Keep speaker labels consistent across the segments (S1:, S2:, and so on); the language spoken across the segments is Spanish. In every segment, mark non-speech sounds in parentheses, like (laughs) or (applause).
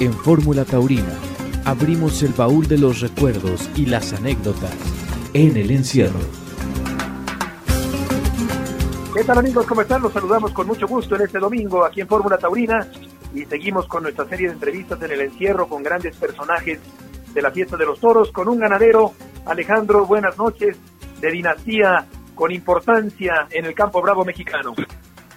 S1: En Fórmula Taurina abrimos el baúl de los recuerdos y las anécdotas en el encierro.
S2: ¿Qué tal amigos? ¿Cómo están? Los saludamos con mucho gusto en este domingo aquí en Fórmula Taurina y seguimos con nuestra serie de entrevistas en el encierro con grandes personajes de la fiesta de los toros, con un ganadero, Alejandro, buenas noches, de dinastía con importancia en el campo bravo mexicano.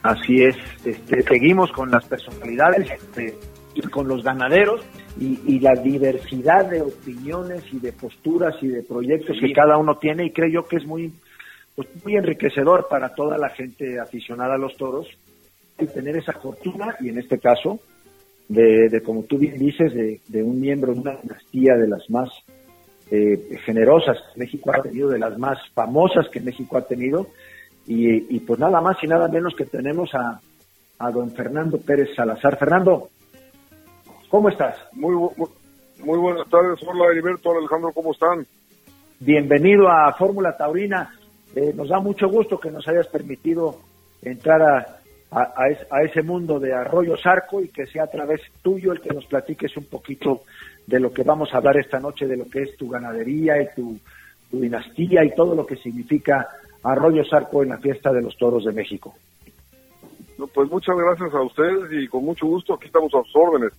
S3: Así es, este, seguimos con las personalidades este, y con los ganaderos y, la diversidad de opiniones y de posturas y de proyectos que cada uno tiene. Y creo yo que es muy, pues, muy enriquecedor para toda la gente aficionada a los toros y tener esa fortuna y en este caso de, como tú bien dices, de, un miembro de una dinastía de las más eh, generosas que México ha tenido, de las más famosas que México ha tenido. Y, pues nada más y nada menos que tenemos a, don Fernando Pérez Salazar. Fernando, ¿cómo estás?
S4: Muy, muy, buenas tardes, hola Heriberto, Alejandro, ¿cómo están?
S3: Bienvenido a Fórmula Taurina. Eh, nos da mucho gusto que nos hayas permitido entrar a, a, ese mundo de Arroyo Sarco y que sea a través tuyo el que nos platiques un poquito de lo que vamos a hablar esta noche, de lo que es tu ganadería y tu, tu dinastía y todo lo que significa Arroyo Sarco en la fiesta de los toros de México.
S4: pues muchas gracias a ustedes y con mucho gusto aquí estamos a sus órdenes.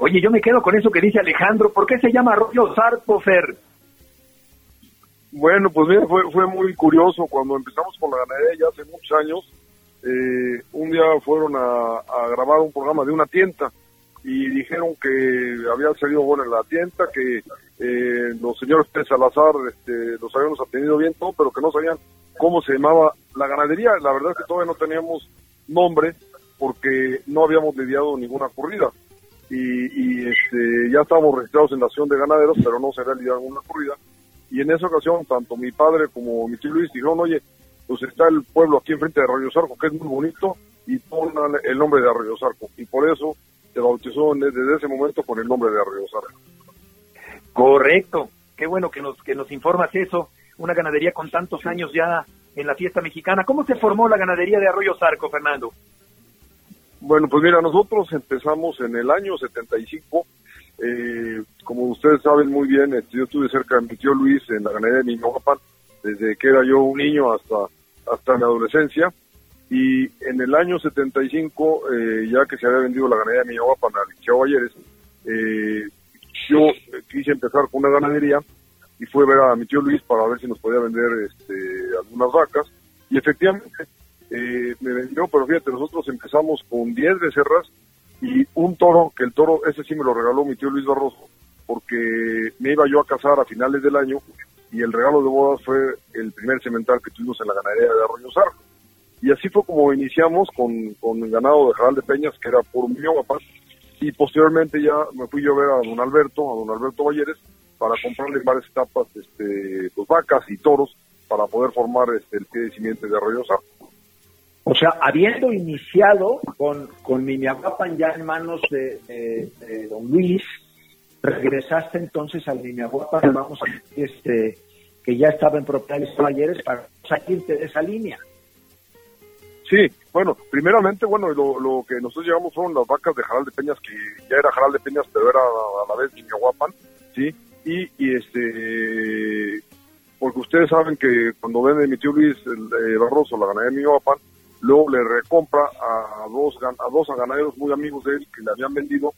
S2: Oye, yo me quedo con eso que dice Alejandro. ¿Por qué se llama Arroyo Sarco, Fer?
S4: Bueno, pues mira, fue, fue muy curioso cuando empezamos con la ganadería ya hace muchos años. Eh, un día fueron a, grabar un programa de una tienda y dijeron que había salido bueno en la tienda, que eh, los señores de Salazar este, los habíamos atendido bien todo, pero que no sabían cómo se llamaba la ganadería. La verdad es que todavía no teníamos nombre porque no habíamos lidiado ninguna corrida. Y, este, ya estábamos registrados en la Nación de Ganaderos, pero no se lidiado ninguna corrida. Y en esa ocasión, tanto mi padre como mi tío Luis dijeron, oye, pues está el pueblo aquí enfrente de Arroyo Zarco, que es muy bonito, y pongan el nombre de Arroyo Zarco. Y por eso se bautizó desde ese momento con el nombre de Arroyo Zarco.
S2: Correcto. Qué bueno que nos, que nos informas eso. Una ganadería con tantos años ya en la fiesta mexicana. ¿Cómo se formó la ganadería de Arroyo Zarco, Fernando?
S4: Bueno, pues mira, nosotros empezamos en el año 75. Eh, como ustedes saben muy bien, este, yo estuve cerca de mi tío Luis en la ganadería de Niñoapan, desde que era yo un niño hasta hasta mi adolescencia. Y en el año 75, eh, ya que se había vendido la ganadería de Miñagua para Liceo Valleres, eh, yo quise empezar con una ganadería y fue a ver a mi tío Luis para ver si nos podía vender este, algunas vacas. Y efectivamente eh, me vendió, pero fíjate, nosotros empezamos con 10 becerras y un toro, que el toro, ese sí me lo regaló mi tío Luis Barroso, porque me iba yo a casar a finales del año y el regalo de bodas fue el primer cemental que tuvimos en la ganadería de Arroyo Zarco. Y así fue como iniciamos con, con el ganado de Jaral de Peñas, que era por un guapas, y posteriormente ya me fui yo a ver a don Alberto, a don Alberto Valleres, para comprarle varias etapas, este, pues vacas y toros, para poder formar este, el pie de simiente de Arroyo Zarco.
S3: O sea, habiendo iniciado con, con Miñahuapan ya en manos de, de don Luis, regresaste entonces al Guapa, vamos a este, que ya estaba en propiedad de Talleres para salirte de esa línea.
S4: Sí, bueno, primeramente, bueno, lo, que nosotros llevamos fueron las vacas de Jaral de Peñas, que ya era Jaral de Peñas, pero era a la vez Guapan, ¿sí? Y, este, porque ustedes saben que cuando vende mi tío Luis el, Barroso la ganadería de Guapan, luego le recompra a dos, a dos ganaderos muy amigos de él que le habían vendido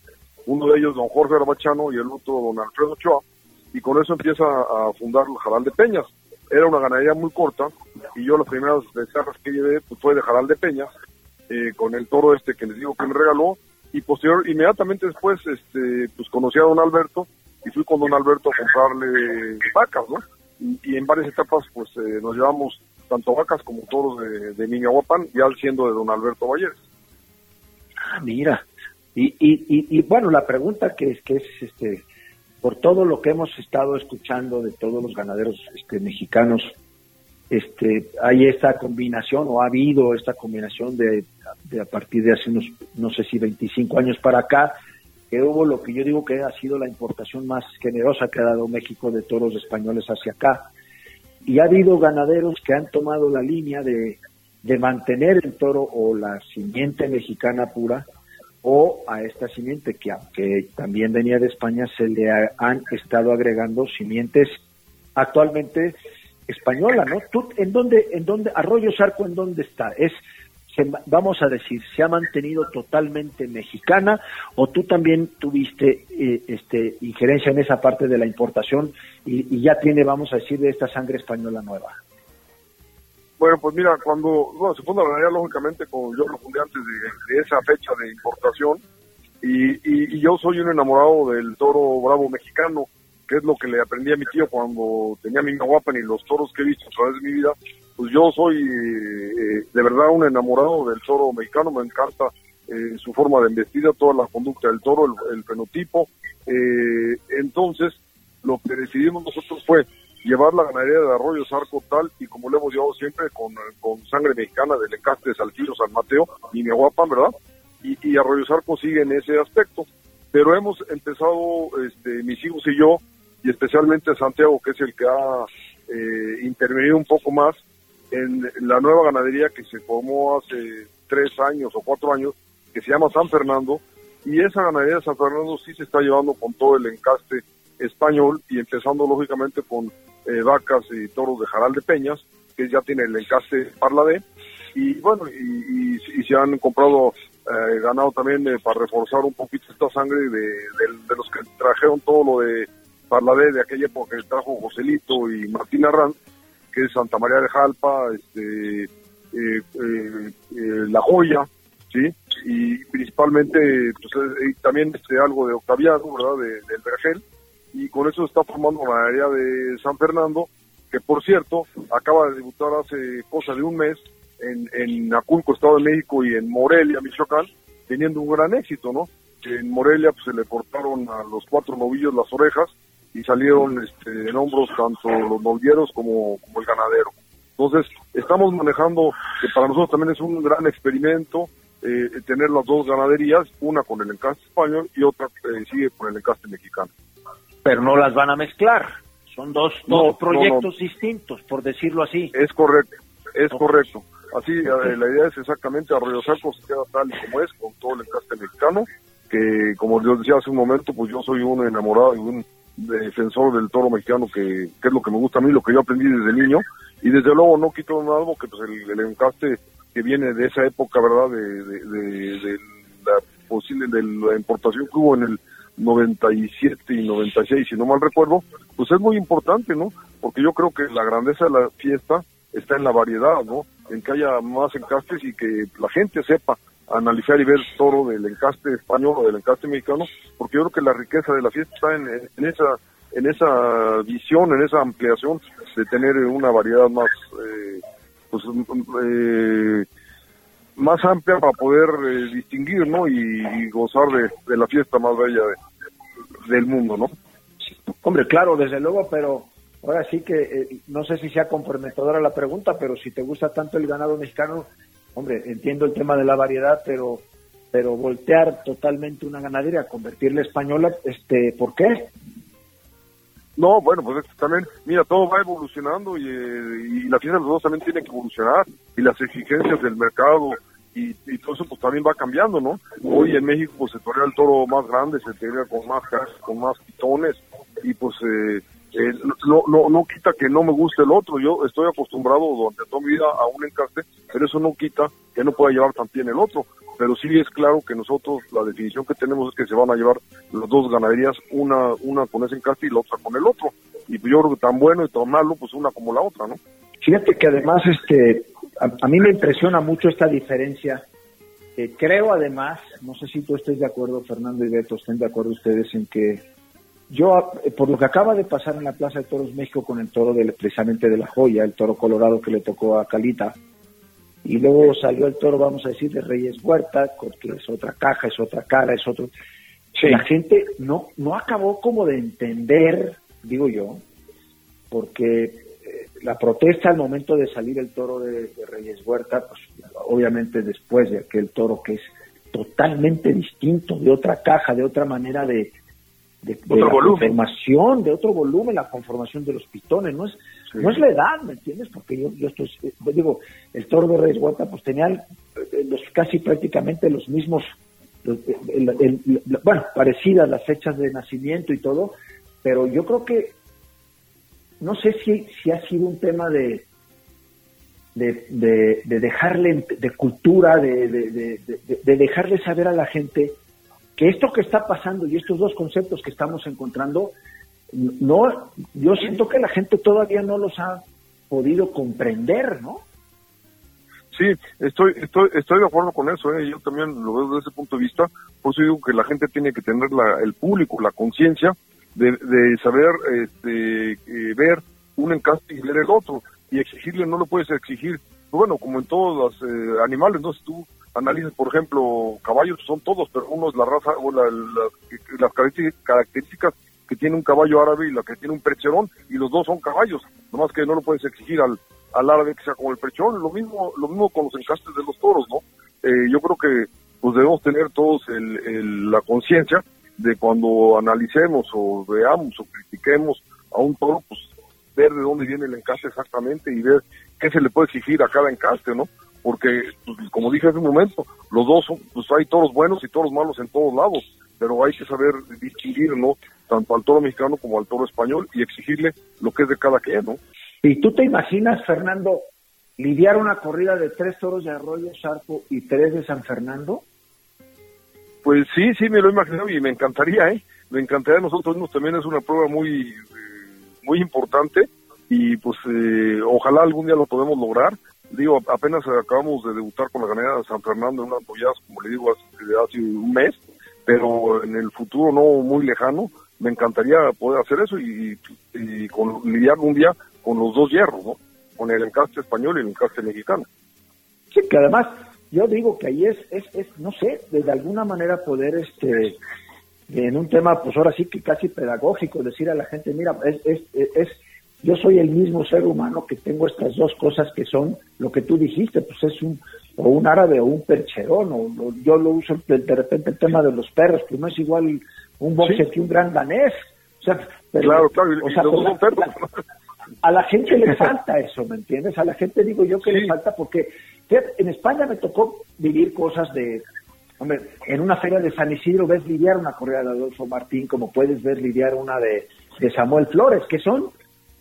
S4: uno de ellos don Jorge Arbachano y el otro don Alfredo Ochoa, y con eso empieza a fundar el Jaral de Peñas. Era una ganadería muy corta y yo las primeras becerras que llevé pues, fue de Jaral de Peñas, eh, con el toro este que les digo que me regaló, y posterior, inmediatamente después, este, pues conocí a don Alberto y fui con don Alberto a comprarle vacas, ¿no? Y, en varias etapas, pues eh, nos llevamos tanto vacas como toros de, de Niña Guapan, ya siendo de don Alberto Valles.
S3: Ah, mira, y, y, y, bueno, la pregunta que es, que es este, por todo lo que hemos estado escuchando de todos los ganaderos este, mexicanos, este, hay esta combinación o ha habido esta combinación de, a partir de hace unos, no sé si 25 años para acá, que hubo lo que yo digo que ha sido la importación más generosa que ha dado México de toros españoles hacia acá. Y ha habido ganaderos que han tomado la línea de, de mantener el toro o la simiente mexicana pura o a esta simiente que aunque también venía de España se le han estado agregando simientes actualmente española, ¿no? ¿Tú en dónde en dónde Arroyo Sarco en dónde está? Es vamos a decir, se ha mantenido totalmente mexicana o tú también tuviste eh, este injerencia en esa parte de la importación y, ya tiene, vamos a decir, de esta sangre española nueva?
S4: Bueno, pues mira, cuando bueno, se funda la ganadería, lógicamente, como yo lo fundé antes de, esa fecha de importación, y, y, yo soy un enamorado del toro bravo mexicano, que es lo que le aprendí a mi tío cuando tenía mi guapa y los toros que he visto a través de mi vida, pues yo soy eh, de verdad un enamorado del toro mexicano, me encanta eh, su forma de embestida, toda la conducta del toro, el, fenotipo. Eh, entonces, lo que decidimos nosotros fue llevar la ganadería de Arroyo Zarco tal y como lo hemos llevado siempre con, sangre mexicana del encaste de Saltillo, San Mateo y Miahuapan, ¿verdad? Y, y Arroyo Zarco sigue en ese aspecto. Pero hemos empezado, este, mis hijos y yo, y especialmente Santiago, que es el que ha intervenido un poco más, en la nueva ganadería que se formó hace tres años o cuatro años, que se llama San Fernando, y esa ganadería de San Fernando sí se está llevando con todo el encaste español y empezando lógicamente con eh, vacas y toros de Jaral de Peñas, que ya tiene el encaste Parladé, y bueno, y, se han comprado eh, ganado también eh, para reforzar un poquito esta sangre de, de, los que trajeron todo lo de Parladé de aquella época que trajo Joselito y Martín Arranz, que es Santa María de Jalpa, este, eh, eh, eh, La Joya, ¿sí? Y principalmente pues, también este, algo de Octaviano, ¿verdad? De, del Vergel, y con eso está formando la área de San Fernando, que por cierto acaba de debutar hace cosa de un mes en, en Aculco, Estado de México, y en Morelia, Michoacán, teniendo un gran éxito, ¿no? En Morelia pues, se le cortaron a los cuatro novillos las orejas, y salieron este, en hombros tanto los novilleros como, como el ganadero. Entonces, estamos manejando, que para nosotros también es un gran experimento, eh, tener las dos ganaderías, una con el encaste español y otra eh, sigue con el encaste mexicano.
S3: Pero no las van a mezclar, son dos, dos proyectos distintos, por decirlo así.
S4: Es correcto, es correcto. Así, eh, la idea es exactamente Arroyo Salco se queda tal y como es, con todo el encaste mexicano, que como yo decía hace un momento, pues yo soy un enamorado y un defensor del toro mexicano, que, es lo que me gusta a mí, lo que yo aprendí desde niño, y desde luego no quito nada, porque pues el, encaste que viene de esa época, ¿verdad?, de, de, la posible, de la importación que hubo en el 97 y 96, si no mal recuerdo, pues es muy importante, ¿no? Porque yo creo que la grandeza de la fiesta está en la variedad, ¿no? En que haya más encastes y que la gente sepa analizar y ver toro del encaste español o del encaste mexicano, porque yo creo que la riqueza de la fiesta está en, esa en esa visión, en esa ampliación de tener una variedad más eh, pues, eh, más amplia para poder eh, distinguir, ¿no? Y, gozar de, la fiesta más bella del mundo, ¿no?
S3: Hombre, claro, desde luego, pero ahora sí que no sé si sea comprometedora la pregunta, pero si te gusta tanto el ganado mexicano, hombre, entiendo el tema de la variedad, pero pero voltear totalmente una ganadería, convertirla española, este, ¿por qué?
S4: No, bueno, pues también, mira, todo va evolucionando y, y la fiesta de los dos también tiene que evolucionar y las exigencias del mercado y, todo eso pues también va cambiando, ¿no? Hoy en México pues, se torea el toro más grande, se torea con más con más pitones y pues eh, eh, no, no, no quita que no me guste el otro. Yo estoy acostumbrado durante toda mi vida a un encaste, pero eso no quita que no pueda llevar también el otro. Pero sí es claro que nosotros, la definición que tenemos es que se van a llevar las dos ganaderías, una, una con ese encaste y la otra con el otro. Y yo creo que tan bueno y tan malo, pues una como la otra, ¿no?
S3: Fíjate que además, este, a, mí me impresiona mucho esta diferencia. Eh, creo además, no sé si tú estés de acuerdo, Fernando y Beto, estén de acuerdo ustedes en que yo, eh, por lo que acaba de pasar en la Plaza de Toros México con el toro de, precisamente de la joya, el toro colorado que le tocó a Calita, y luego salió el toro, vamos a decir, de Reyes Huerta, que es otra caja, es otra cara, es otro... La gente no, no acabó como de entender, digo yo, porque eh, la protesta al momento de salir el toro de, Reyes Huerta, pues obviamente después de aquel toro que es totalmente distinto, de otra caja, de otra manera de, de, la conformación, de otro volumen, la conformación de los pitones, no es, no es la edad, ¿me entiendes? Porque yo, yo estoy, digo, el toro de Reyes Huerta pues tenía eh, los, casi prácticamente los mismos bueno, parecidas las fechas de nacimiento y todo, pero yo creo que no sé si, si ha sido un tema de, de, dejarle, de cultura, de, de, dejarle saber a la gente que esto que está pasando y estos dos conceptos que estamos encontrando, no, yo siento que la gente todavía no los ha podido comprender, ¿no?
S4: Sí, estoy, estoy, estoy de acuerdo con eso, ¿eh? yo también lo veo desde ese punto de vista, por eso digo que la gente tiene que tener la, el público, la conciencia de, de, saber este, eh, ver un encaste y ver el otro, y exigirle no lo puedes exigir, bueno, como en todos los eh, animales, ¿no? Si tú analizas, por ejemplo, caballos, son todos, pero uno es la raza o la, las características que tiene un caballo árabe y la que tiene un precherón, y los dos son caballos, nomás que no lo puedes exigir al, al árabe que sea como el precherón, lo mismo, lo mismo con los encastes de los toros, ¿no? Eh, yo creo que pues debemos tener todos el, la conciencia de cuando analicemos o veamos o critiquemos a un toro, pues ver de dónde viene el encaste exactamente y ver qué se le puede exigir a cada encaste, ¿no? Porque, pues, como dije hace un momento, los dos son, pues hay toros buenos y toros malos en todos lados, pero hay que saber distinguir, ¿no? Tanto al toro mexicano como al toro español y exigirle lo que es de cada quien, ¿no?
S3: ¿Y tú te imaginas, Fernando, lidiar una corrida de tres toros de Arroyo Charco y tres de San Fernando?
S4: Pues sí, sí, me lo he imaginado y me encantaría, ¿eh? Me encantaría, nosotros mismos también es una prueba muy, eh, muy importante y pues eh, ojalá algún día lo podemos lograr. Digo, apenas acabamos de debutar con la ganadera de San Fernando en unas bolladas, como le digo, hace, hace un mes, pero en el futuro no muy lejano, me encantaría poder hacer eso y, con, lidiar un día con los dos hierros, ¿no? Con el encaste español y el encaste mexicano.
S3: Sí, que además yo digo que ahí es, es, es no sé, de alguna manera poder, este, en un tema, pues ahora sí que casi pedagógico, decir a la gente, mira, es, es, es, yo soy el mismo ser humano que tengo estas dos cosas que son lo que tú dijiste, pues es un, o un árabe o un percherón, o, yo lo uso de, repente el tema de los perros, que no es igual un boxer que un gran danés. O sea,
S4: claro, claro, o sea,
S3: a la gente le (laughs) falta eso, ¿me entiendes? A la gente digo yo que le falta porque en España me tocó vivir cosas de, hombre, en una feria de San Isidro ves lidiar una correa de Adolfo Martín como puedes ver lidiar una de, de Samuel Flores, que son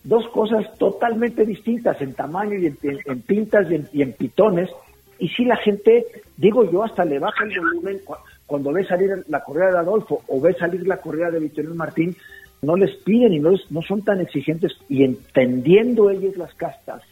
S3: dos cosas totalmente distintas en tamaño y en, pintas y en, pitones. Y si la gente, digo yo, hasta le baja el volumen cuando ve salir la correa de Adolfo o ve salir la correa de Victorino Martín, no les piden y no, no son tan exigentes y entendiendo ellos las castas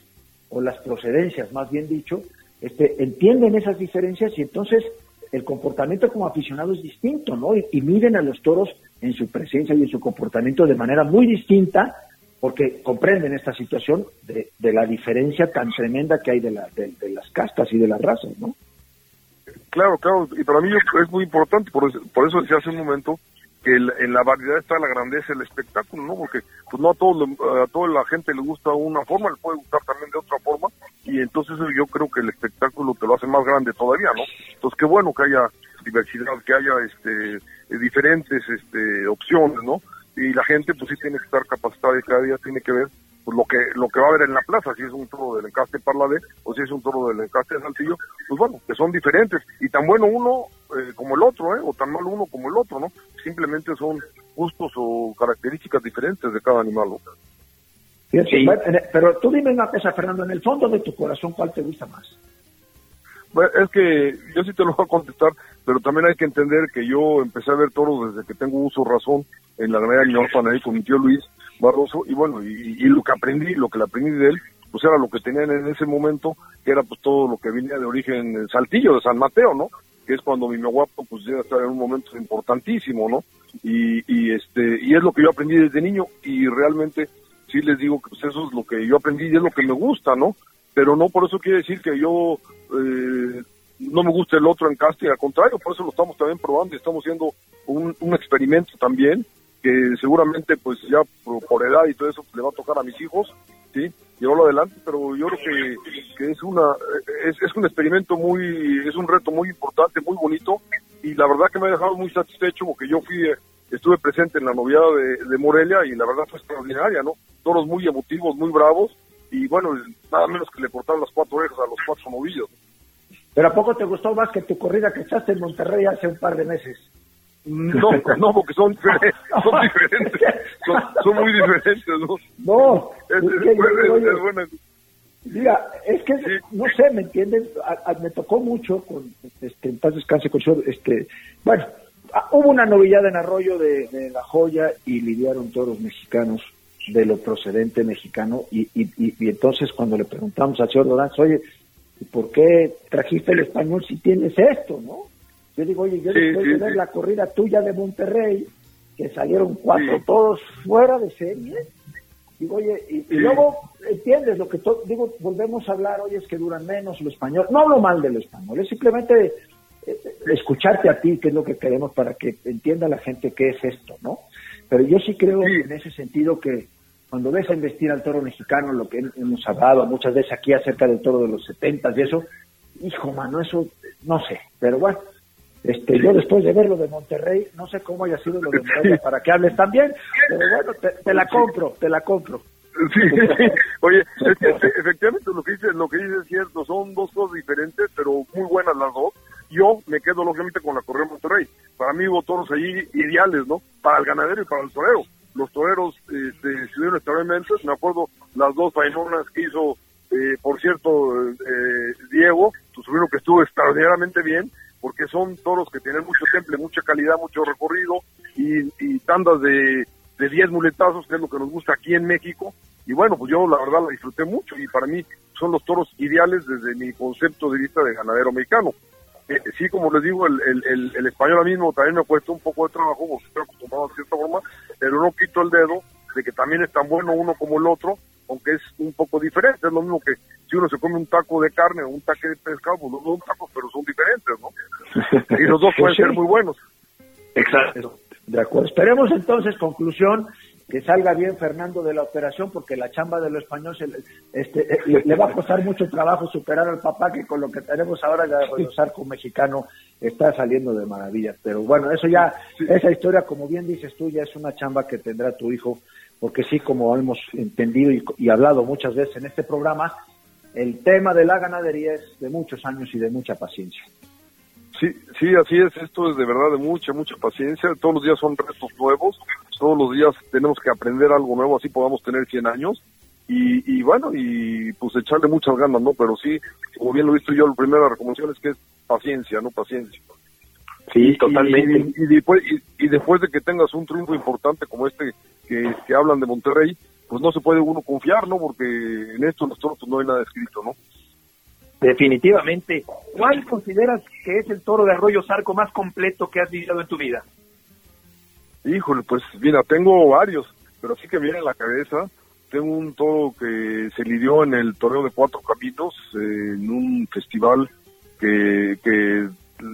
S3: o las procedencias, más bien dicho, este, entienden esas diferencias y entonces el comportamiento como aficionado es distinto, ¿no? Y, y, miden a los toros en su presencia y en su comportamiento de manera muy distinta porque comprenden esta situación de, de la diferencia tan tremenda que hay de, la, de, las castas y de las razas, ¿no?
S4: Claro, claro, y para mí es muy importante, por eso, por eso decía hace un momento que en la variedad está la grandeza del espectáculo, ¿no? Porque pues no a todos a toda la gente le gusta una forma, le puede gustar también de otra forma, y entonces yo creo que el espectáculo te lo hace más grande todavía, ¿no? Entonces qué bueno que haya diversidad, que haya este diferentes este opciones, ¿no? Y la gente pues sí tiene que estar capacitada y cada día tiene que ver pues lo que lo que va a haber en la plaza, si es un toro del encaste Parladé o si es un toro del encaste de Saltillo, pues bueno, que son diferentes y tan bueno uno eh, como el otro, ¿eh? o tan malo uno como el otro, ¿no? Simplemente son gustos o características diferentes de cada animal.
S3: Sí. Pero tú dime una cosa, Fernando, en el fondo de tu corazón, ¿cuál te gusta más?
S4: Es que yo sí te lo voy a contestar, pero también hay que entender que yo empecé a ver toros desde que tengo uso razón en la granada de ahí con mi tío Luis, Barroso, y bueno, y, lo que aprendí, lo que le aprendí de él, pues era lo que tenían en ese momento, que era pues todo lo que venía de origen Saltillo, de San Mateo, ¿no? Que es cuando mi guapo pues llega a estar en un momento importantísimo, ¿no? Y, y este, y es lo que yo aprendí desde niño, y realmente sí les digo que pues eso es lo que yo aprendí y es lo que me gusta, ¿no? Pero no por eso quiere decir que yo eh, no me guste el otro en casting, al contrario, por eso lo estamos también probando y estamos haciendo un, un experimento también que seguramente pues ya por, edad y todo eso le va a tocar a mis hijos, ¿sí? Llevarlo adelante, pero yo creo que, que es una es, es, un experimento muy, es un reto muy importante, muy bonito y la verdad que me ha dejado muy satisfecho porque yo fui, estuve presente en la novedad de, de Morelia y la verdad fue extraordinaria, ¿no? Toros muy emotivos, muy bravos y bueno, nada menos que le cortaron las cuatro orejas a los cuatro novillos.
S3: Pero ¿a poco te gustó más que tu corrida que echaste en Monterrey hace un par de meses?
S4: No, (laughs) no, porque son, (laughs) diferentes, son diferentes, son, muy diferentes, ¿no?
S3: No,
S4: es, es, buena.
S3: Mira, es que, no sé, ¿me entienden? me tocó mucho, con este, en paz descanse, con este, bueno, hubo una novillada en Arroyo de, La Joya y lidiaron todos los mexicanos de lo procedente mexicano y, y, y, entonces cuando le preguntamos al señor Doranz, oye, ¿por qué trajiste el español si tienes esto, no? Yo digo, oye, yo después de ver la corrida tuya de Monterrey, que salieron cuatro todos fuera de serie, digo, oye, y, luego entiendes lo que digo, volvemos a hablar, oye, es que duran menos lo español. No hablo mal del español, es simplemente eh, eh, escucharte a ti, que es lo que queremos para que entienda la gente qué es esto, ¿no? Pero yo sí creo en ese sentido que cuando ves a investir al toro mexicano, lo que hemos hablado muchas veces aquí acerca del toro de los setentas y eso, hijo, mano, eso no sé, pero bueno, este, yo después de ver lo de Monterrey, no sé cómo haya sido lo de (laughs) Monterrey para que hables también, pero bueno, te, la compro, te la compro.
S4: Sí, (laughs) oye, efectivamente lo que dices, lo que dices es cierto, son dos cosas diferentes, pero muy buenas las dos. Yo me quedo lógicamente con la correa Monterrey. Para mí hubo toros allí ideales, ¿no? Para el ganadero y para el torero los toreros este, estuvieron extraordinariamente, me acuerdo las dos faenonas que hizo, eh, por cierto, eh, Diego, pues lo que estuvo extraordinariamente bien, porque son toros que tienen mucho temple, mucha calidad, mucho recorrido y, tandas de, de 10 muletazos, que es lo que nos gusta aquí en México. Y bueno, pues yo la verdad la disfruté mucho y para mí son los toros ideales desde mi concepto de vista de ganadero mexicano. Eh, sí, como les digo, el, el, el, español mismo también me cuesta un poco de trabajo porque estoy acostumbrado de cierta forma, pero no quito el dedo de que también es tan bueno uno como el otro, aunque es un poco diferente. Es lo mismo que si uno se come un taco de carne o un taque de pescado, pues los dos son tacos, pero son diferentes, ¿no? Y los dos (laughs) pueden ser muy buenos.
S3: Exacto. De acuerdo. Esperemos entonces, conclusión, que salga bien Fernando de la operación, porque la chamba de lo español se, este, eh, le, va a costar mucho trabajo superar al papá, que con lo que tenemos ahora de arco mexicano está saliendo de maravilla. Pero bueno, eso ya, esa historia, como bien dices tú, ya es una chamba que tendrá tu hijo, porque sí, como hemos entendido y, y hablado muchas veces en este programa, el tema de la ganadería es de muchos años y de mucha paciencia.
S4: Sí, sí, así es. Esto es de verdad de mucha, mucha paciencia. Todos los días son retos nuevos. Todos los días tenemos que aprender algo nuevo, así podamos tener 100 años. Y, y bueno, y pues echarle muchas ganas, ¿no? Pero sí, como bien lo he visto yo, la primera recomendación es que es paciencia, ¿no? Paciencia.
S3: Sí, totalmente.
S4: Y, después, y, después de que tengas un triunfo importante como este que, que hablan de Monterrey, pues no se puede uno confiar, ¿no? Porque en esto nosotros pues no hay nada escrito, ¿no?
S2: Definitivamente. ¿Cuál consideras que es el toro de Arroyo Zarco más completo que has vivido en tu vida?
S4: Híjole, pues mira, tengo varios, pero sí que viene en la cabeza. Tengo un toro que se lidió en el toreo de Cuatro Caminos, en un festival que, que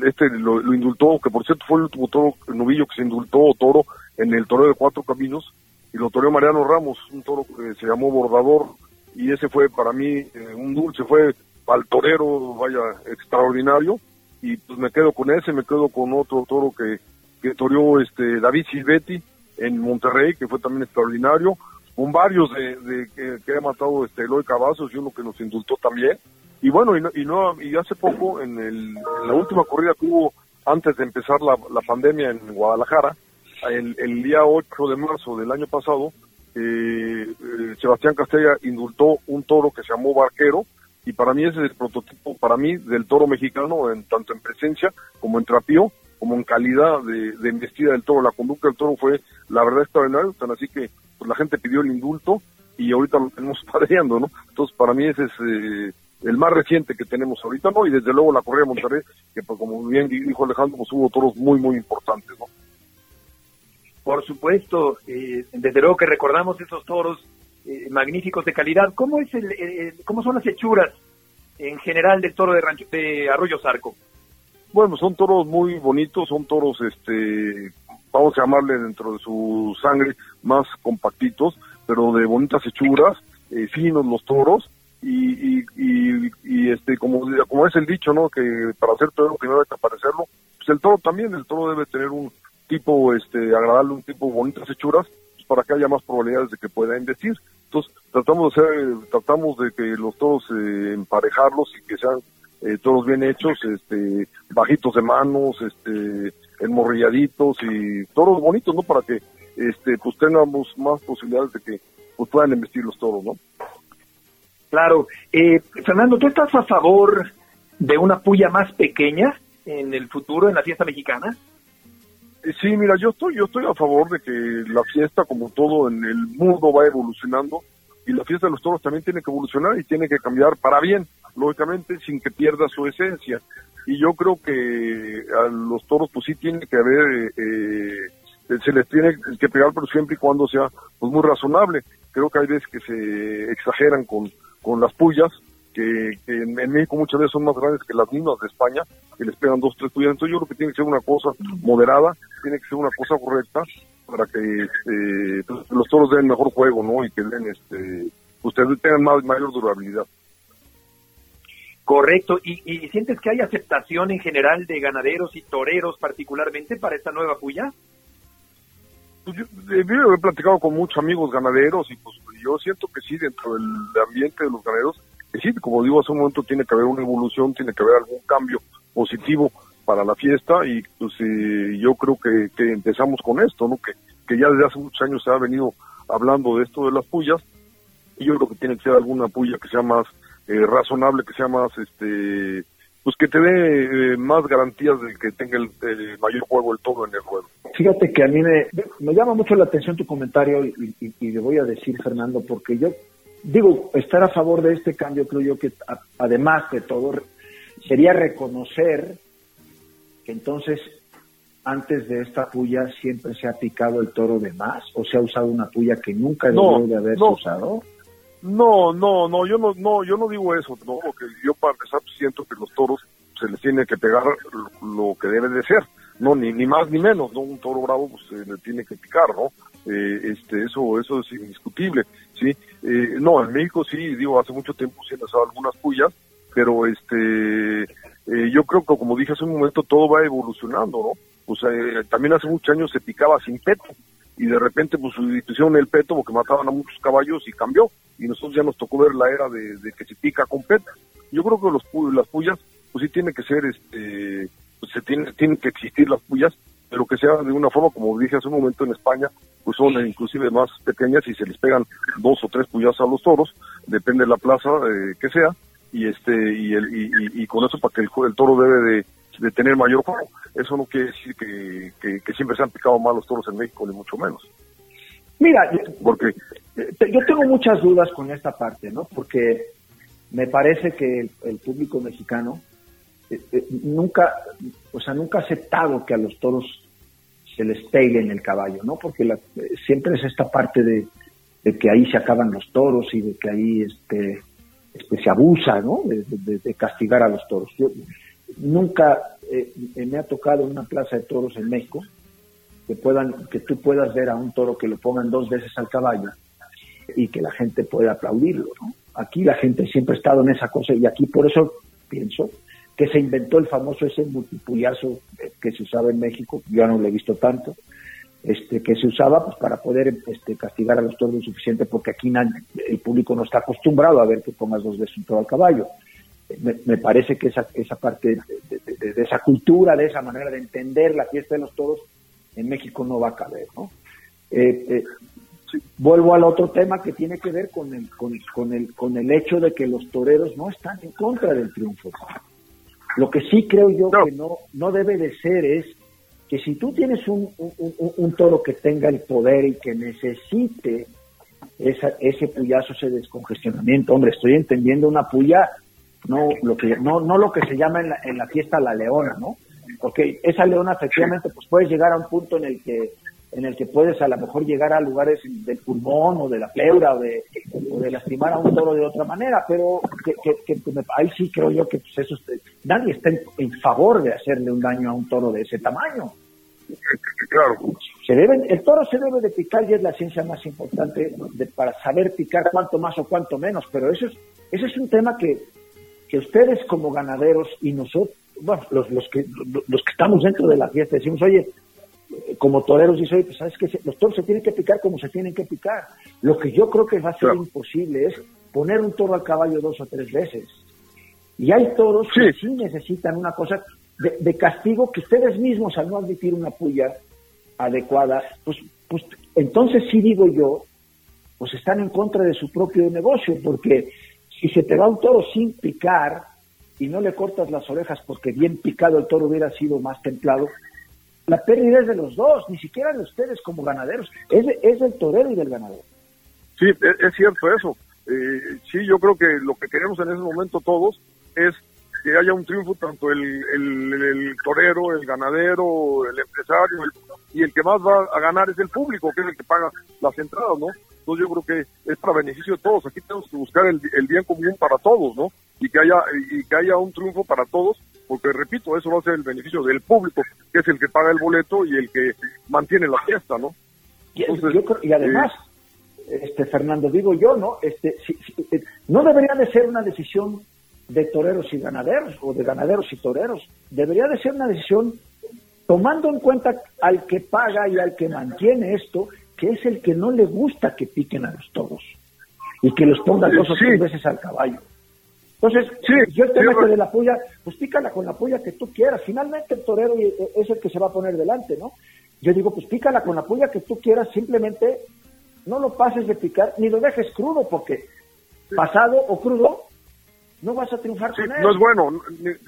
S4: este lo, indultó, que por cierto fue el último toro, novillo que se indultó toro en el toreo de Cuatro Caminos, y lo toreó Mariano Ramos, un toro que se llamó Bordador, y ese fue para mí eh, un dulce, fue al torero, vaya, extraordinario, y pues me quedo con ese, me quedo con otro toro que, que toreó este David Silvetti en Monterrey, que fue también extraordinario, con varios de, que, ha matado este Eloy Cavazos y uno que nos indultó también. Y bueno, y, no, y, hace poco, en, el, la última corrida que hubo antes de empezar la, la pandemia en Guadalajara, el, el, día 8 de marzo del año pasado, eh, eh, Sebastián Castella indultó un toro que se llamó Barquero, y para mí ese es el prototipo, para mí, del toro mexicano, en tanto en presencia como en trapío, como en calidad de, embestida del toro. La conducta del toro fue, la verdad, extraordinaria, así que pues, la gente pidió el indulto y ahorita lo tenemos (laughs) padreando, ¿no? Entonces, para mí ese es eh, el más reciente que tenemos ahorita, ¿no? Y desde luego la Correa de Monterrey, que pues como bien dijo Alejandro, pues hubo toros muy, muy importantes, ¿no?
S2: Por supuesto, eh, desde luego que recordamos esos toros eh, magníficos de calidad. ¿Cómo, es el, ¿Cómo son las hechuras en general del toro de, rancho, de Arroyo Zarco?
S4: Bueno, son toros muy bonitos, son toros, este, vamos a llamarle dentro de su sangre más compactitos, pero de bonitas hechuras, eh, finos los toros, y, y, y, este, como, es el dicho, ¿no? Que para hacer toro primero hay que aparecerlo, pues el toro también, el toro debe tener un tipo, este, agradable, un tipo bonitas hechuras, para que haya más probabilidades de que pueda investir. Entonces, tratamos de hacer, tratamos de que los toros eh, emparejarlos y que sean eh, todos bien hechos, este, bajitos de manos, este, enmorrilladitos y toros bonitos, ¿no? Para que, este, pues tengamos más posibilidades de que pues, puedan investir los toros, ¿no?
S2: Claro. Eh, Fernando, ¿tú estás a favor de una puya más pequeña en el futuro en la fiesta mexicana?
S4: Eh, sí, mira, yo estoy, yo estoy a favor de que la fiesta, como todo en el mundo, va evolucionando y la fiesta de los toros también tiene que evolucionar y tiene que cambiar para bien, lógicamente, sin que pierda su esencia. Y yo creo que a los toros, pues sí tiene que haber, eh, se les tiene que pegar, pero siempre y cuando sea pues muy razonable. Creo que hay veces que se exageran con, con las pullas, que, en, México muchas veces son más grandes que las mismas de España, que les pegan dos, tres pullas. Entonces yo creo que tiene que ser una cosa moderada, tiene que ser una cosa correcta para que este, pues, los toros den mejor juego, ¿no? Y que den, este, ustedes tengan más, mayor durabilidad.
S2: Correcto. ¿Y, ¿Y sientes que hay aceptación en general de ganaderos y toreros particularmente para esta nueva puya?
S4: Pues yo, eh, he platicado con muchos amigos ganaderos y pues yo siento que sí, dentro del ambiente de los ganaderos, que sí, como digo, hace un momento tiene que haber una evolución, tiene que haber algún cambio positivo para la fiesta y pues eh, yo creo que, que, empezamos con esto, ¿no? Que, que ya desde hace muchos años se ha venido hablando de esto de las pullas y yo creo que tiene que ser alguna puya que sea más eh, razonable, que sea más, este, pues que te dé más garantías de que tenga el, mayor juego el todo en el juego.
S3: Fíjate que a mí me, me llama mucho la atención tu comentario y, y, le voy a decir, Fernando, porque yo digo, estar a favor de este cambio, creo yo que además de todo, sería reconocer que entonces antes de esta puya siempre se ha picado el toro de más o se ha usado una puya que nunca debió de haberse usado.
S4: No, no, no, yo no, no, yo no digo eso, no, porque yo para empezar siento que los toros se les tiene que pegar lo, que debe de ser, no, ni, ni más ni menos, no, un toro bravo pues se le tiene que picar, ¿no? Eh, este, eso, eso es indiscutible, sí. Eh, no, en México sí, digo, hace mucho tiempo se han usado algunas pullas, pero este, eh, yo creo que como dije hace un momento todo va evolucionando, ¿no? Pues también hace muchos años se picaba sin peto y de repente pues pusieron el peto porque mataban a muchos caballos y cambió y nosotros ya nos tocó ver la era de, que se pica con peto. Yo creo que los las pullas pues sí tiene que ser este pues se tiene tienen que existir las pullas pero que sea de una forma como dije hace un momento en España pues son inclusive más pequeñas y se les pegan dos o tres pullas a los toros depende de la plaza eh, que sea y este y, el, y, con eso para que el, el toro debe de, tener mayor juego. Eso no quiere decir que, siempre se han picado mal los toros en México, ni mucho menos.
S3: Mira, porque yo tengo muchas dudas con esta parte, ¿no? Porque me parece que el, público mexicano eh, eh, nunca, o sea, nunca ha aceptado que a los toros se les pegue en el caballo, ¿no? Porque la, siempre es esta parte de, de que ahí se acaban los toros y de que ahí este este, se abusa ¿no? De, castigar a los toros. Yo nunca eh, me ha tocado una plaza de toros en México que puedan que tú puedas ver a un toro que lo pongan dos veces al caballo y que la gente pueda aplaudirlo. ¿no? Aquí la gente siempre ha estado en esa cosa y aquí por eso pienso que se inventó el famoso ese multipullazo que se usaba en México, yo no lo he visto tanto, este, que se usaba pues, para poder este, castigar a los toros lo suficiente, porque aquí el público no está acostumbrado a ver que pongas dos veces un toro al caballo. Me, parece que esa, esa parte de, esa cultura, de esa manera de entender la fiesta de los toros, en México no va a caber. ¿no? Eh, eh, vuelvo al otro tema que tiene que ver con el, con, el, con el hecho de que los toreros no están en contra del triunfo. Lo que sí creo yo que no, no debe de ser es que si tú tienes un, toro que tenga el poder y que necesite esa, ese puyazo, ese descongestionamiento, hombre, estoy entendiendo una puya, no lo que, no, no lo que se llama en la, en la fiesta la leona, ¿no? Porque esa leona efectivamente pues puedes llegar a un punto en el que en el que puedes a lo mejor llegar a lugares del pulmón o de la pleura o de, de lastimar a un toro de otra manera, pero que, que, ahí sí creo yo que pues eso, nadie está en, favor de hacerle un daño a un toro de ese tamaño.
S4: Claro.
S3: Se deben, el toro se debe de picar y es la ciencia más importante de, para saber picar cuánto más o cuánto menos, pero eso es, ese es un tema que, que ustedes como ganaderos y nosotros, bueno, los, los, que, los que estamos dentro de la fiesta decimos, oye, como toreros dice, oye, pues sabes que los toros se tienen que picar como se tienen que picar. Lo que yo creo que va a ser imposible es poner un toro al caballo dos o tres veces Y hay toros que sí necesitan una cosa de, castigo que ustedes mismos al no admitir una puya adecuada, pues, pues entonces sí digo yo, pues están en contra de su propio negocio, porque si se te va un toro sin picar y no le cortas las orejas porque bien picado el toro hubiera sido más templado, la pérdida es de los dos, ni siquiera de ustedes como ganaderos, es, es del torero y del ganadero.
S4: Sí, es, cierto eso. Eh, sí, yo creo que lo que queremos en ese momento todos es que haya un triunfo tanto el, el, torero, el ganadero, el empresario, y el que más va a ganar es el público, que es el que paga las entradas, ¿no? Entonces yo creo que es para beneficio de todos. Aquí tenemos que buscar el, el bien común para todos, ¿no? Y que haya y que haya un triunfo para todos, porque repito, eso va a ser el beneficio del público, que es el que paga el boleto y el que mantiene la fiesta, ¿no?
S3: y, y además, eh, este Fernando, digo yo, ¿no? Este, eh, no debería de ser una decisión de toreros y ganaderos o de ganaderos y toreros. Debería de ser una decisión tomando en cuenta al que paga y al que mantiene esto, que es el que no le gusta que piquen a los toros y que los ponga dos o tres veces al caballo. Entonces, yo te meto de la puya, pues pícala con la puya que tú quieras. Finalmente el torero es el que se va a poner delante, ¿no? Yo digo, pues pícala con la puya que tú quieras, simplemente no lo pases de picar ni lo dejes crudo, porque pasado o crudo no vas a triunfar con él.
S4: No es bueno,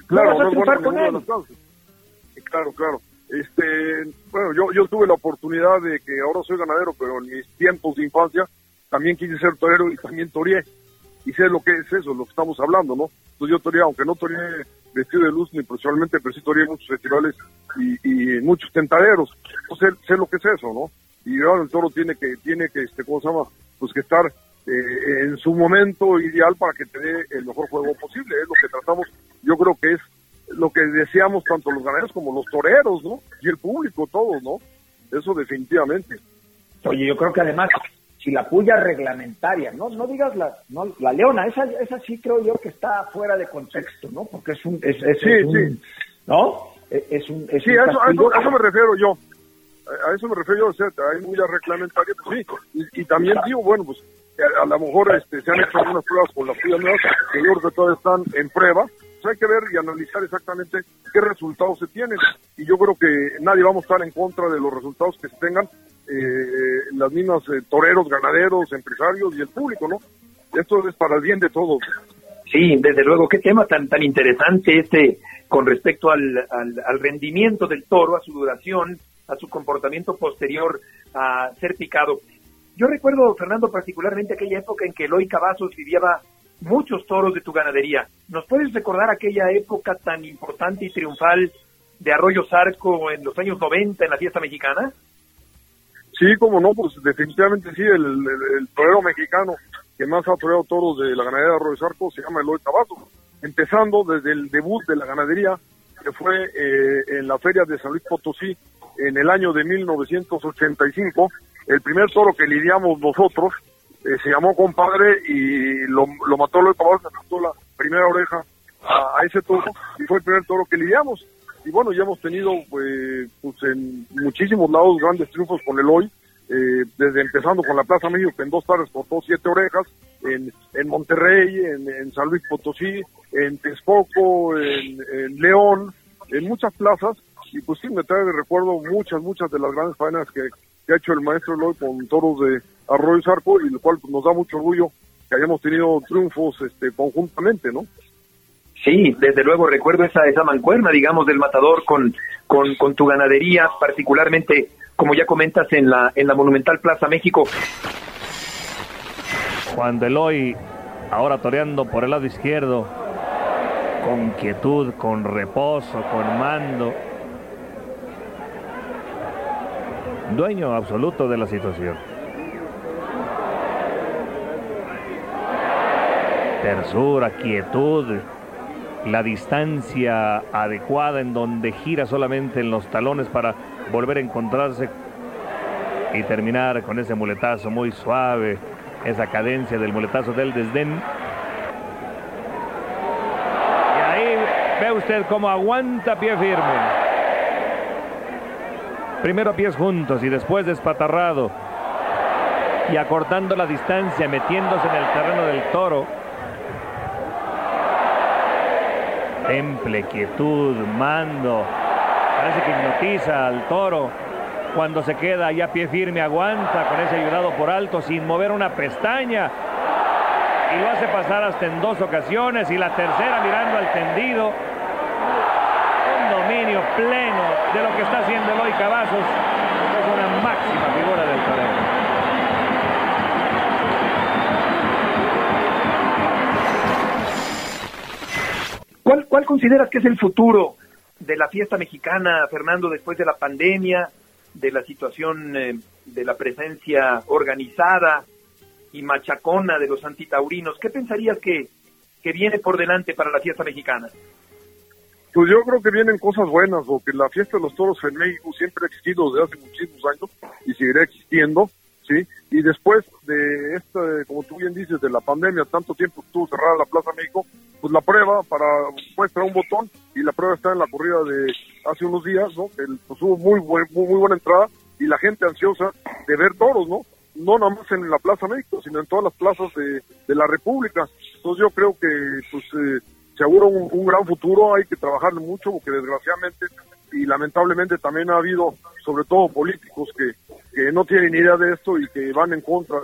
S4: claro,
S3: no vas a triunfar con él.
S4: Claro, claro. Este, bueno, yo, yo tuve la oportunidad de que ahora soy ganadero, pero en mis tiempos de infancia también quise ser torero y también toreé. Y sé lo que es eso, lo que estamos hablando, ¿no? Entonces yo toreé, aunque no toreé vestido de luz ni profesionalmente, pero sí toreé muchos festivales y, y muchos tentaderos. Entonces sé, lo que es eso, ¿no? Y ahora el toro tiene que, tiene que, este, ¿cómo se llama? Pues que estar eh, en su momento ideal para que te dé el mejor juego posible. Es lo que tratamos, yo creo que es lo que deseamos tanto los ganaderos como los toreros, ¿no? Y el público, todos, ¿no? Eso definitivamente.
S3: Oye, yo creo que además, si la puya reglamentaria, no no digas la, no, la leona, esa, esa sí creo yo que está fuera de contexto, ¿no? Porque es un... Es, es,
S4: sí, sí.
S3: ¿No? E, es un... Es
S4: sí, a, eso, a eso me refiero yo a eso me refiero yo, o sea, hay muy reglamentaria, pues sí, y, también digo, bueno, pues a, lo mejor este, se han hecho algunas pruebas con las nuevas, que yo creo que todavía están en prueba, hay que ver y analizar exactamente qué resultados se tienen, y yo creo que nadie vamos a estar en contra de los resultados que se tengan eh, las mismas eh, toreros, ganaderos, empresarios y el público, ¿no? Esto es para el bien de todos.
S2: Sí, desde luego, qué tema tan tan interesante este con respecto al, al rendimiento del toro, a su duración, a su comportamiento posterior a ser picado. Yo recuerdo, Fernando, particularmente aquella época en que Eloy Cavazos viviaba muchos toros de tu ganadería. ¿Nos puedes recordar aquella época tan importante y triunfal de Arroyo Zarco en los años 90 en la fiesta mexicana?
S4: Sí, como no, pues definitivamente sí, el, torero mexicano que más ha toreado toros de la ganadería de Arroyo Zarco se llama Eloy Cavazos, empezando desde el debut de la ganadería, que fue eh, en la feria de San Luis Potosí en el año de 1985. El primer toro que lidiamos nosotros eh, se llamó compadre y lo, lo mató el caballo, se mató la primera oreja a, ese toro y fue el primer toro que lidiamos. Y bueno, ya hemos tenido pues, pues en muchísimos lados grandes triunfos con el hoy, eh, desde empezando con la Plaza México, que en dos tardes cortó siete orejas, en, en Monterrey, en, San Luis Potosí, en Texcoco, en, en León, en muchas plazas, y pues sí, me trae de recuerdo muchas, muchas de las grandes faenas que, ha hecho el maestro Eloy con toros de Arroyo y Zarco, y lo cual pues, nos da mucho orgullo que hayamos tenido triunfos este, conjuntamente, ¿no?
S2: Sí, desde luego recuerdo esa, esa mancuerna, digamos, del matador con, con, con tu ganadería, particularmente, como ya comentas, en la, en la Monumental Plaza México.
S5: Cuando Eloy, ahora toreando por el lado izquierdo, con quietud, con reposo, con mando, dueño absoluto de la situación. Tersura, quietud, la distancia adecuada en donde gira solamente en los talones para volver a encontrarse y terminar con ese muletazo muy suave, esa cadencia del muletazo del desdén. Y ahí ve usted cómo aguanta pie firme. Primero pies juntos y después despatarrado. Y acortando la distancia, metiéndose en el terreno del toro. temple, quietud, mando. Parece que hipnotiza al toro. Cuando se queda ya pie firme, aguanta con ese ayudado por alto sin mover una pestaña. Y lo hace pasar hasta en dos ocasiones y la tercera mirando al tendido. Dominio pleno de lo que está haciendo Eloy Cavazos. Es una máxima figura del torero.
S2: ¿Cuál, ¿Cuál consideras que es el futuro de la fiesta mexicana, Fernando, después de la pandemia, de la situación eh, de la presencia organizada y machacona de los antitaurinos? ¿Qué pensarías que, que viene por delante para la fiesta mexicana?
S4: Pues yo creo que vienen cosas buenas, porque la fiesta de los toros en México siempre ha existido desde hace muchísimos años y seguirá existiendo. ¿sí? Y después de esta, como tú bien dices, de la pandemia, tanto tiempo estuvo cerrada la Plaza México, pues la prueba para muestra un botón y la prueba está en la corrida de hace unos días, ¿no? El, pues hubo muy, buen, muy, buena entrada y la gente ansiosa de ver toros, ¿no? No nada más en la Plaza México, sino en todas las plazas de, de la República. Entonces yo creo que pues eh, se augura un, gran futuro, hay que trabajarle mucho porque desgraciadamente y lamentablemente también ha habido sobre todo políticos que, que no tienen idea de esto y que van en contra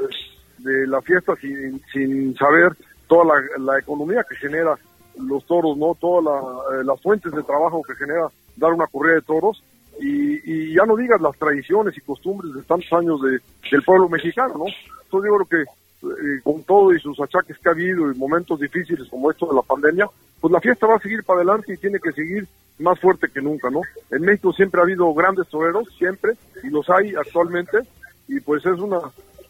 S4: de, la fiesta sin, sin saber toda la, la, economía que genera los toros, no todas eh, las fuentes de trabajo que genera dar una corrida de toros y, y, ya no digas las tradiciones y costumbres de tantos años de, del pueblo mexicano, ¿no? Entonces yo creo que eh, con todo y sus achaques que ha habido y momentos difíciles como esto de la pandemia, pues la fiesta va a seguir para adelante y tiene que seguir más fuerte que nunca, ¿no? En México siempre ha habido grandes toreros, siempre, y los hay actualmente, y pues es una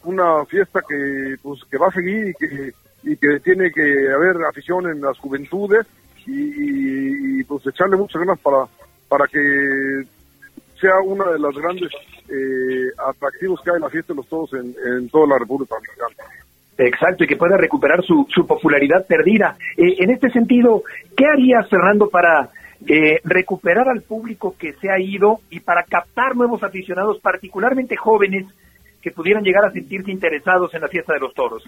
S4: una fiesta que pues que va a seguir y que y que tiene que haber afición en las juventudes y, y, y pues echarle muchas ganas para para que sea una de las grandes eh, atractivos que hay en la fiesta de los toros en, en toda la República Mexicana.
S2: Exacto, y que pueda recuperar su, su popularidad perdida. Eh, en este sentido, ¿qué harías, Fernando, para eh, recuperar al público que se ha ido y para captar nuevos aficionados, particularmente jóvenes, que pudieran llegar a sentirse interesados en la fiesta de los toros?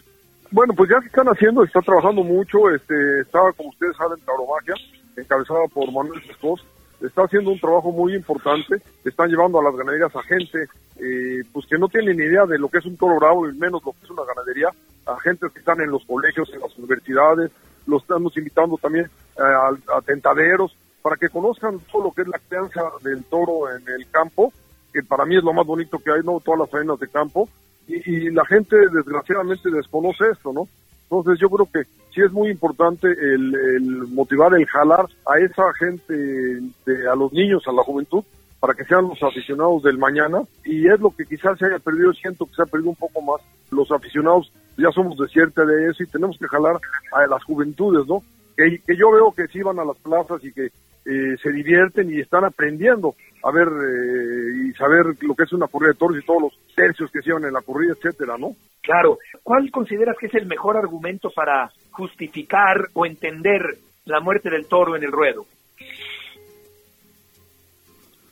S4: Bueno, pues ya se están haciendo, está trabajando mucho, este, estaba, como ustedes saben, Tauromagia, encabezada por Manuel Escos, está haciendo un trabajo muy importante, están llevando a las ganaderías a gente eh, pues que no tienen ni idea de lo que es un toro bravo y menos lo que es una ganadería, a gente que están en los colegios, en las universidades, los estamos invitando también eh, a, a, tentaderos para que conozcan todo lo que es la crianza del toro en el campo, que para mí es lo más bonito que hay, ¿no? Todas las faenas de campo, y, y la gente desgraciadamente desconoce esto, ¿no? Entonces yo creo que sí es muy importante el, el, motivar, el jalar a esa gente, de, a los niños, a la juventud, para que sean los aficionados del mañana. Y es lo que quizás se haya perdido, siento que se ha perdido un poco más. Los aficionados ya somos de cierta de eso y tenemos que jalar a las juventudes, ¿no? Que, que yo veo que sí van a las plazas y que eh, se divierten y están aprendiendo a ver eh, y saber lo que es una corrida de toros y todos los tercios que se llevan en la corrida, etcétera, ¿no?
S2: Claro. ¿Cuál consideras que es el mejor argumento para justificar o entender la muerte del toro en el ruedo?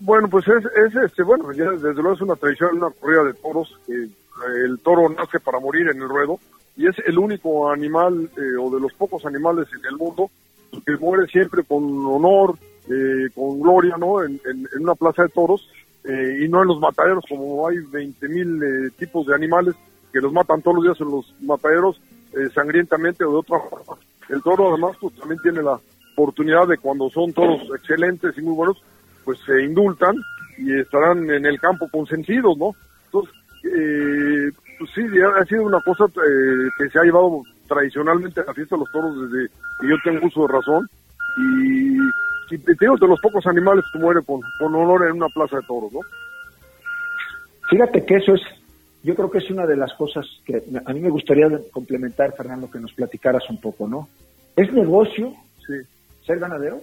S4: Bueno, pues es, es este, bueno, ya desde luego es una tradición, una corrida de toros, que el toro nace para morir en el ruedo y es el único animal eh, o de los pocos animales en el mundo que muere siempre con honor, eh, con gloria, ¿no? En, en, en, una plaza de toros eh, y no en los mataderos, como hay 20 mil eh, tipos de animales que los matan todos los días en los mataderos eh, sangrientamente o de otra forma. El toro además pues también tiene la oportunidad de cuando son toros excelentes y muy buenos, pues se indultan y estarán en el campo consentidos, ¿no? Entonces, eh, pues sí, ha sido una cosa eh, que se ha llevado tradicionalmente a la fiesta de los toros desde que yo tengo uso de razón y, y te digo de los pocos animales que mueren con, con honor en una plaza de toros, ¿no?
S3: Fíjate que eso es, yo creo que es una de las cosas que a mí me gustaría complementar, Fernando, que nos platicaras un poco, ¿no? ¿Es negocio
S4: sí.
S3: ser ganadero?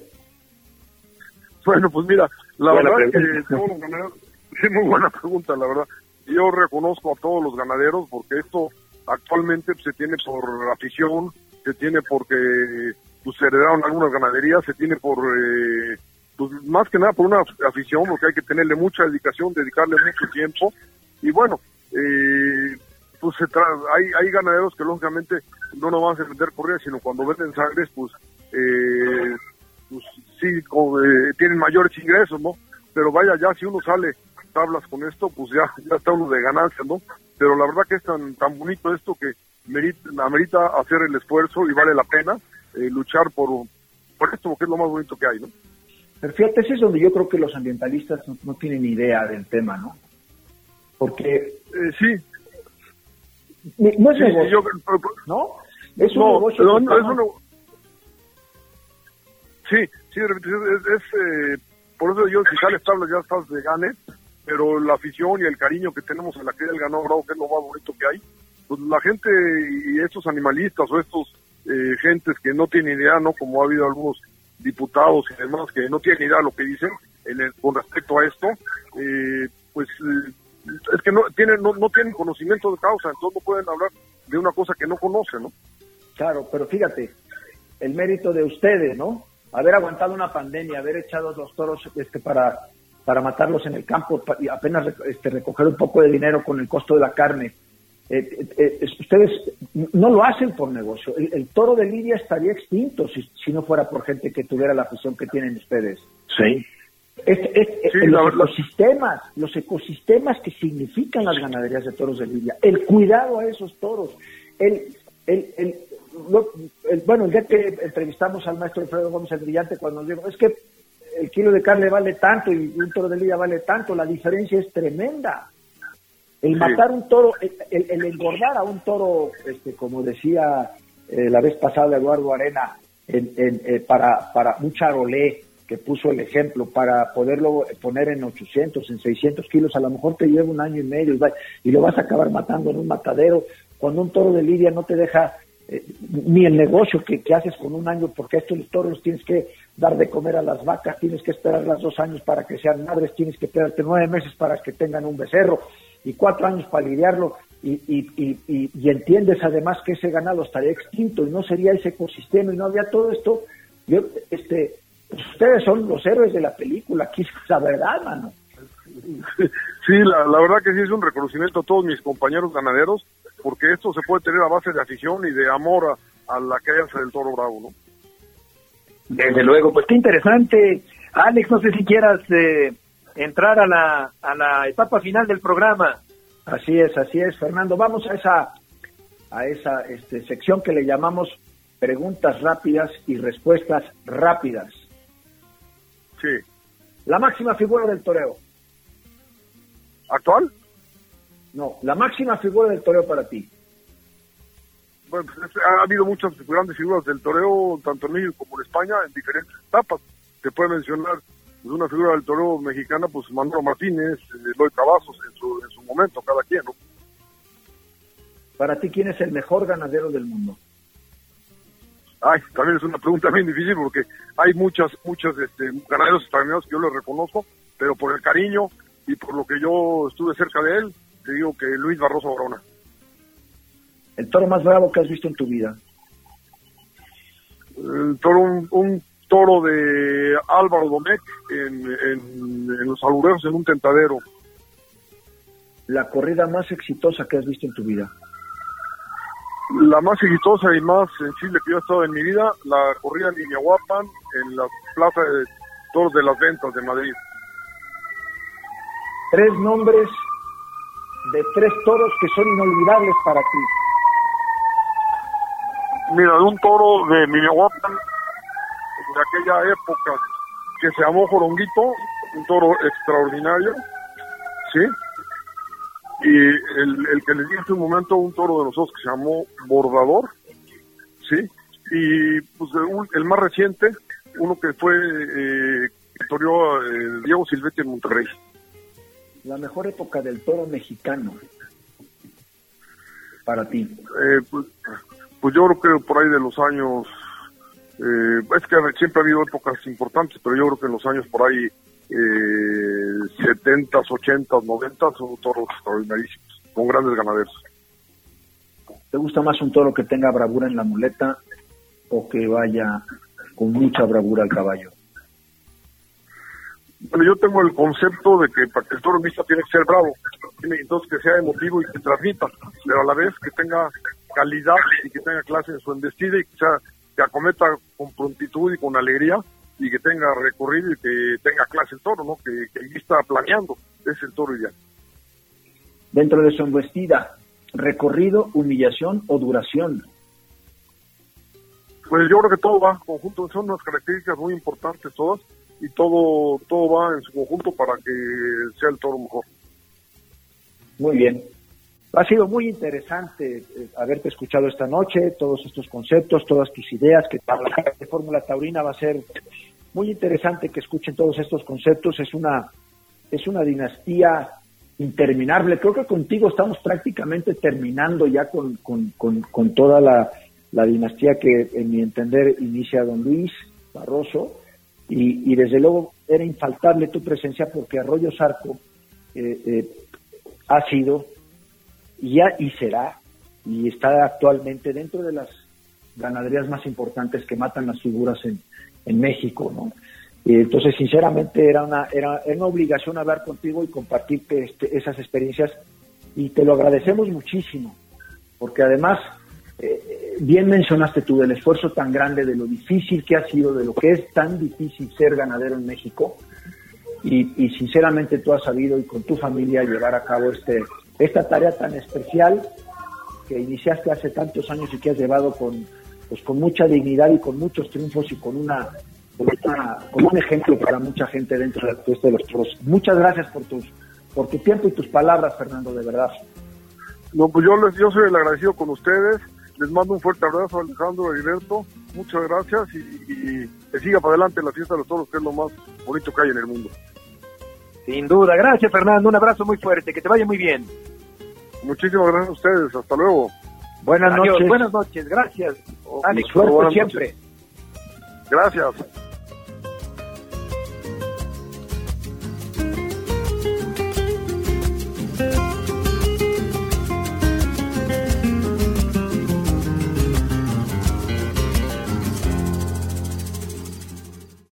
S4: Bueno, pues mira, la buena verdad pregunta. que todos los ganaderos, (laughs) muy buena pregunta, la verdad. Yo reconozco a todos los ganaderos porque esto actualmente se tiene por afición, se tiene porque pues, se heredaron algunas ganaderías, se tiene por, eh, pues más que nada por una afición, porque hay que tenerle mucha dedicación, dedicarle mucho tiempo. Y bueno, eh, pues se hay, hay ganaderos que lógicamente no nomás a vender corridas, sino cuando venden sangres, pues eh, pues sí eh, tienen mayores ingresos, ¿no? Pero vaya, ya si uno sale tablas con esto, pues ya, ya está uno de ganancia, ¿no? Pero la verdad que es tan, tan bonito esto que merita, amerita hacer el esfuerzo y vale la pena eh, luchar por, por esto, porque es lo más bonito que hay, ¿no?
S3: Pero fíjate, ese es donde yo creo que los ambientalistas no, tienen idea del tema, ¿no? Porque...
S4: Eh, sí.
S3: No es negocio, ¿no? Es un negocio.
S4: Sí, sí, es, es eh, por eso yo si sales tablas ya estás de gane, pero la afición y el cariño que tenemos en la que del ganado bravo, que es lo más bonito que hay, pues la gente y estos animalistas o estos eh, gentes que no tienen idea, ¿no? Como ha habido algunos diputados y demás que no tienen idea de lo que dicen con respecto a esto, eh, pues eh, es que no tienen no, no tienen conocimiento de causa, entonces no pueden hablar de una cosa que no conocen, ¿no?
S3: Claro, pero fíjate, el mérito de ustedes, ¿no? Haber aguantado una pandemia, haber echado los toros este, para, para matarlos en el campo y apenas este, recoger un poco de dinero con el costo de la carne. Eh, eh, ustedes no lo hacen por negocio. El, toro de Lidia estaría extinto si, si, no fuera por gente que tuviera la afición que tienen ustedes.
S4: Sí.
S3: los ecosistemas, los ecosistemas que significan las ganaderías de toros de Lidia, el cuidado a esos toros, el, el, el, bueno, el día que entrevistamos al maestro Alfredo Gómez el Brillante, cuando nos dijo, es que el kilo de carne vale tanto y un toro de lidia vale tanto, la diferencia es tremenda. El matar un toro, el, engordar a un toro, este, como decía eh, la vez pasada Eduardo Arena, en, eh, para, para un charolé que puso el ejemplo, para poderlo poner en 800, en 600 kilos, a lo mejor te lleva un año y medio y, lo vas a acabar matando en un matadero, cuando un toro de lidia no te deja eh, ni el negocio que, haces con un año, porque estos toros tienes que dar de comer a las vacas, tienes que esperar las dos años para que sean madres, tienes que esperarte nueve meses para que tengan un becerro y cuatro años para lidiarlo y, y, y, entiendes además que ese ganado estaría extinto y no sería ese ecosistema y no había todo esto. Yo, este, pues ustedes son los héroes de la película, aquí la verdad, mano.
S4: Sí, la, la verdad que sí es un reconocimiento a todos mis compañeros ganaderos porque esto se puede tener a base de afición y de amor a, la crianza del toro bravo, ¿no?
S2: Desde luego, pues qué interesante. Alex, no sé si quieras eh, entrar a la, a la etapa final del programa.
S3: Así es, así es, Fernando. Vamos a esa, a esa este, sección que le llamamos preguntas rápidas y respuestas rápidas.
S4: Sí.
S3: La máxima figura del toreo.
S4: ¿Actual?
S3: No, la máxima figura del toreo para ti.
S4: Bueno, pues, ha habido muchas grandes figuras del toreo, tanto en México como en España, en diferentes etapas. Se puede mencionar pues, una figura del toreo mexicana, pues Manolo Martínez, eh, Eloy Cavazos, en su, en su momento, cada quien, ¿no?
S3: Para ti, ¿quién es el mejor ganadero del mundo?
S4: Ay, también es una pregunta bien difícil porque hay muchas, muchas este, ganaderos extraordinarios que yo les reconozco, pero por el cariño y por lo que yo estuve cerca de él, te digo que Luis Barroso Barona.
S3: ¿El toro más bravo que has visto en tu vida?
S4: El toro, un, toro de Álvaro Domecq en, en, los albureros en un tentadero.
S3: ¿La corrida más exitosa que has visto en tu vida?
S4: La más exitosa y más sensible que yo he estado en mi vida, la corrida en Guapan en la plaza de toros de las ventas de Madrid.
S3: Tres nombres de tres toros que son inolvidables para ti?
S4: Mira, de un toro de Minehuapan, de aquella época, que se llamó Joronguito, un toro extraordinario, ¿sí? Y el, el que les dije hace un momento, un toro de nosotros que se llamó Bordador, ¿sí? Y pues el, más reciente, uno que fue, eh, que eh, Diego Silvetti en Monterrey
S3: la mejor época del toro mexicano para ti?
S4: Eh, pues, pues, yo creo que por ahí de los años, eh, es que siempre ha habido épocas importantes, pero yo creo que en los años por ahí eh, 70, 80, 90 son toros extraordinarios, con grandes ganaderos.
S3: ¿Te gusta más un toro que tenga bravura en la muleta o que vaya con mucha bravura al caballo?
S4: Bueno, yo tengo el concepto de que para que el toro mixta tiene que ser bravo, entonces que sea emotivo y que transmita, pero a la vez que tenga calidad y que tenga clase en su embestida y que, sea, que acometa con prontitud y con alegría y que tenga recorrido y que tenga clase el toro, ¿no? Que, que está planeando, es el toro ideal.
S3: Dentro de su embestida, recorrido, humillación o duración.
S4: Pues yo creo que todo va conjunto, son unas características muy importantes todas y todo todo va en su conjunto para que sea el toro mejor.
S3: Muy bien. Ha sido muy interesante eh, haberte escuchado esta noche, todos estos conceptos, todas tus ideas, que para la de Fórmula Taurina va a ser muy interesante que escuchen todos estos conceptos. Es una, es una dinastía interminable. Creo que contigo estamos prácticamente terminando ya con, con, con, toda la, la, dinastía que, en mi entender, inicia don Luis Barroso. Y, y desde luego era infaltable tu presencia porque Arroyo Sarco eh, eh, ha sido ya y será y está actualmente dentro de las ganaderías más importantes que matan las figuras en, en México, ¿no? Y entonces, sinceramente, era una, era, una obligación hablar contigo y compartirte este, esas experiencias y te lo agradecemos muchísimo, porque además, eh, bien mencionaste tú del esfuerzo tan grande, de lo difícil que ha sido, de lo que es tan difícil ser ganadero en México, y, sinceramente tú has sabido y con tu familia llevar a cabo este, esta tarea tan especial que iniciaste hace tantos años y que has llevado con, pues, con mucha dignidad y con muchos triunfos y con una, con un ejemplo para mucha gente dentro de, de los toros. Muchas gracias por tus por tu tiempo y tus palabras, Fernando, de verdad.
S4: No, pues yo, les, yo soy el agradecido con ustedes. Les mando un fuerte abrazo, Alejandro Alberto. Muchas gracias y, que siga para adelante la fiesta de los toros, que es lo más bonito que hay en el mundo.
S2: Sin duda. Gracias, Fernando. Un abrazo muy fuerte. Que te vaya muy bien.
S4: Muchísimas gracias a ustedes. Hasta luego.
S2: Buenas noches. Buenas noches. Gracias.
S3: Alex, suerte siempre.
S4: Gracias.